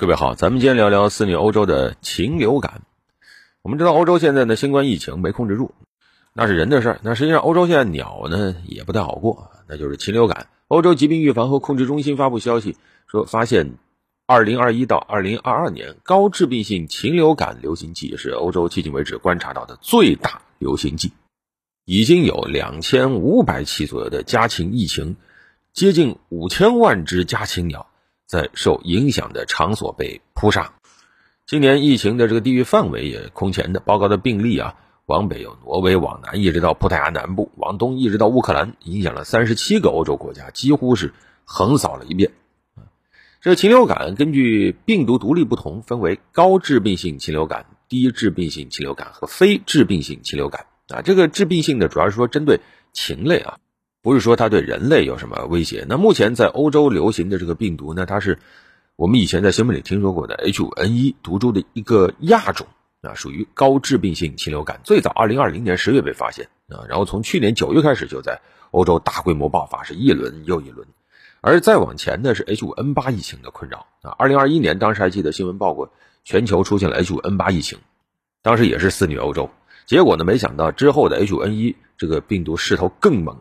各位好，咱们今天聊聊肆虐欧洲的禽流感。我们知道欧洲现在的新冠疫情没控制住，那是人的事儿。那实际上欧洲现在鸟呢也不太好过，那就是禽流感。欧洲疾病预防和控制中心发布消息说，发现二零二一到二零二二年高致病性禽流感流行季是欧洲迄今为止观察到的最大流行季，已经有两千五百起左右的家禽疫情，接近五千万只家禽鸟。在受影响的场所被扑杀，今年疫情的这个地域范围也空前的，报告的病例啊，往北有挪威，往南一直到葡萄牙南部，往东一直到乌克兰，影响了三十七个欧洲国家，几乎是横扫了一遍。啊这禽流感根据病毒独立不同，分为高致病性禽流感、低致病性禽流感和非致病性禽流感啊。这个致病性的主要是说针对禽类啊。不是说它对人类有什么威胁。那目前在欧洲流行的这个病毒呢，它是我们以前在新闻里听说过的 H5N1 毒株的一个亚种啊，属于高致病性禽流感。最早2020年10月被发现啊，然后从去年9月开始就在欧洲大规模爆发，是一轮又一轮。而再往前呢是 H5N8 疫情的困扰啊。2021年当时还记得新闻报过，全球出现了 H5N8 疫情，当时也是肆虐欧洲。结果呢，没想到之后的 H5N1 这个病毒势头更猛。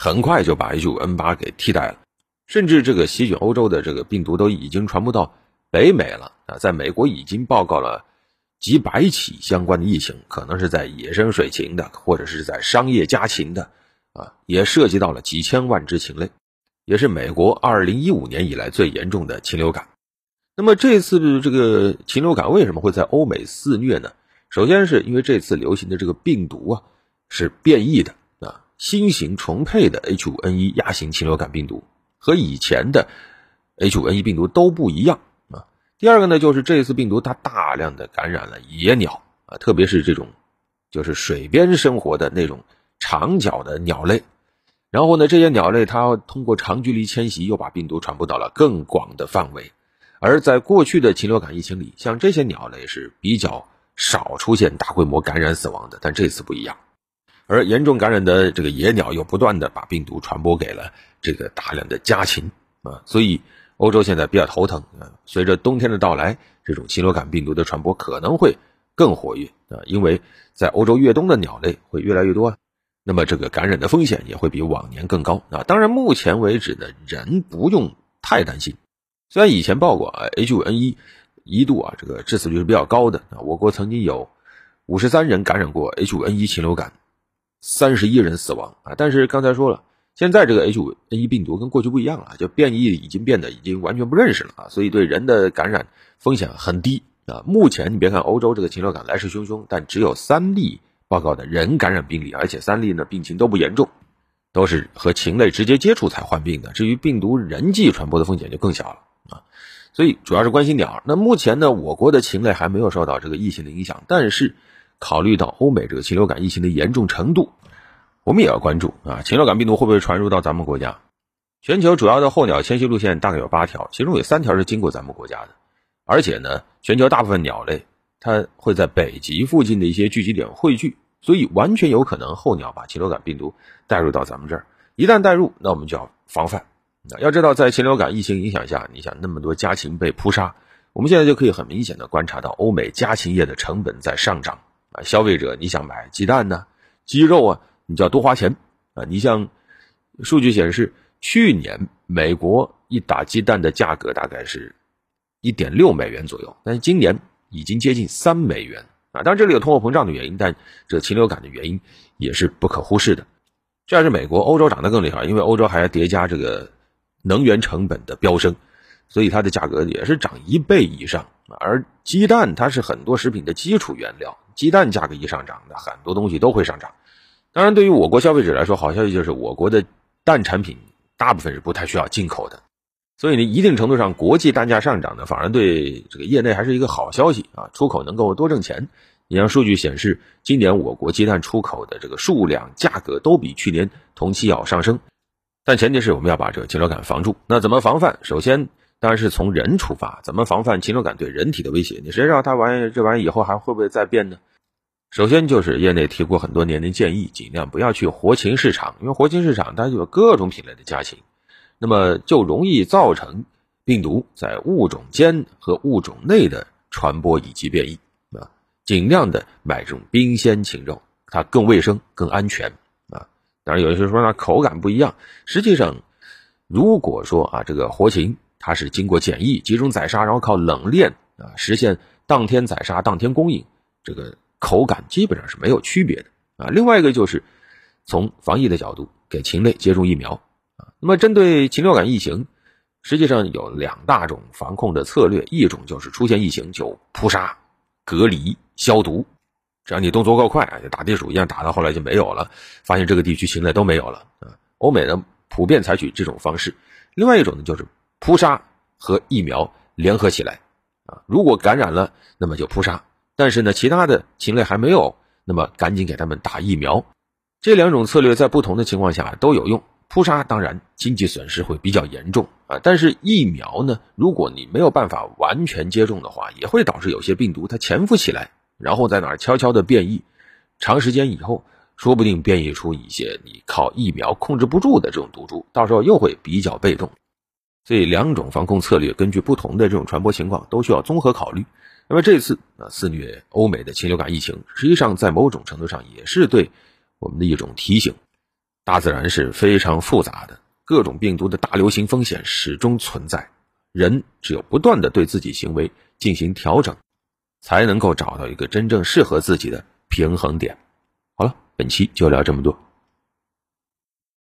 很快就把 H5N8 给替代了，甚至这个席卷欧洲的这个病毒都已经传播到北美了啊！在美国已经报告了几百起相关的疫情，可能是在野生水禽的，或者是在商业家禽的，啊，也涉及到了几千万只禽类，也是美国2015年以来最严重的禽流感。那么这次这个禽流感为什么会在欧美肆虐呢？首先是因为这次流行的这个病毒啊是变异的。新型重配的 H5N1 亚型禽流感病毒和以前的 H5N1 病毒都不一样啊。第二个呢，就是这次病毒它大量的感染了野鸟啊，特别是这种就是水边生活的那种长脚的鸟类。然后呢，这些鸟类它通过长距离迁徙，又把病毒传播到了更广的范围。而在过去的禽流感疫情里，像这些鸟类是比较少出现大规模感染死亡的，但这次不一样。而严重感染的这个野鸟又不断的把病毒传播给了这个大量的家禽啊，所以欧洲现在比较头疼啊。随着冬天的到来，这种禽流感病毒的传播可能会更活跃啊，因为在欧洲越冬的鸟类会越来越多，那么这个感染的风险也会比往年更高啊。当然，目前为止呢，人不用太担心。虽然以前报过啊，H5N1 一度啊这个致死率是比较高的啊，我国曾经有五十三人感染过 H5N1 禽流感。三十一人死亡啊！但是刚才说了，现在这个 H5N1 病毒跟过去不一样了，就变异已经变得已经完全不认识了啊，所以对人的感染风险很低啊。目前你别看欧洲这个禽流感来势汹汹，但只有三例报告的人感染病例，而且三例呢病情都不严重，都是和禽类直接接触才患病的。至于病毒人际传播的风险就更小了啊。所以主要是关心鸟。那目前呢，我国的禽类还没有受到这个疫情的影响，但是。考虑到欧美这个禽流感疫情的严重程度，我们也要关注啊，禽流感病毒会不会传入到咱们国家？全球主要的候鸟迁徙路线大概有八条，其中有三条是经过咱们国家的，而且呢，全球大部分鸟类它会在北极附近的一些聚集点汇聚，所以完全有可能候鸟把禽流感病毒带入到咱们这儿。一旦带入，那我们就要防范。要知道，在禽流感疫情影响下，你想那么多家禽被扑杀，我们现在就可以很明显的观察到，欧美家禽业的成本在上涨。消费者你想买鸡蛋呢，鸡肉啊，你就要多花钱啊。你像数据显示，去年美国一打鸡蛋的价格大概是一点六美元左右，但是今年已经接近三美元啊。当然这里有通货膨胀的原因，但这禽流感的原因也是不可忽视的。这要是美国，欧洲涨得更厉害，因为欧洲还要叠加这个能源成本的飙升，所以它的价格也是涨一倍以上。而鸡蛋它是很多食品的基础原料。鸡蛋价格一上涨，那很多东西都会上涨。当然，对于我国消费者来说，好消息就是我国的蛋产品大部分是不太需要进口的，所以呢，一定程度上国际蛋价上涨呢，反而对这个业内还是一个好消息啊，出口能够多挣钱。你像数据显示，今年我国鸡蛋出口的这个数量、价格都比去年同期要上升，但前提是我们要把这个禽流感防住。那怎么防范？首先。当然是从人出发，怎么防范禽流感对人体的威胁？你谁知道它玩意这玩意以后还会不会再变呢？首先就是业内提过很多年的建议，尽量不要去活禽市场，因为活禽市场它有各种品类的家禽，那么就容易造成病毒在物种间和物种内的传播以及变异啊，尽量的买这种冰鲜禽肉，它更卫生、更安全啊。当然，有些人说呢，口感不一样。实际上，如果说啊，这个活禽它是经过检疫、集中宰杀，然后靠冷链啊实现当天宰杀、当天供应，这个口感基本上是没有区别的啊。另外一个就是从防疫的角度，给禽类接种疫苗啊。那么针对禽流感疫情。实际上有两大种防控的策略，一种就是出现疫情就扑杀、隔离、消毒，只要你动作够快啊，就打地鼠一样打到后来就没有了，发现这个地区禽类都没有了啊。欧美呢普遍采取这种方式。另外一种呢就是扑杀和疫苗联合起来啊，如果感染了，那么就扑杀；但是呢，其他的禽类还没有，那么赶紧给他们打疫苗。这两种策略在不同的情况下都有用。扑杀当然经济损失会比较严重啊，但是疫苗呢，如果你没有办法完全接种的话，也会导致有些病毒它潜伏起来，然后在哪儿悄悄的变异，长时间以后，说不定变异出一些你靠疫苗控制不住的这种毒株，到时候又会比较被动。这两种防控策略根据不同的这种传播情况都需要综合考虑。那么这次啊肆虐欧美的禽流感疫情，实际上在某种程度上也是对我们的一种提醒。大自然是非常复杂的，各种病毒的大流行风险始终存在。人只有不断的对自己行为进行调整，才能够找到一个真正适合自己的平衡点。好了，本期就聊这么多。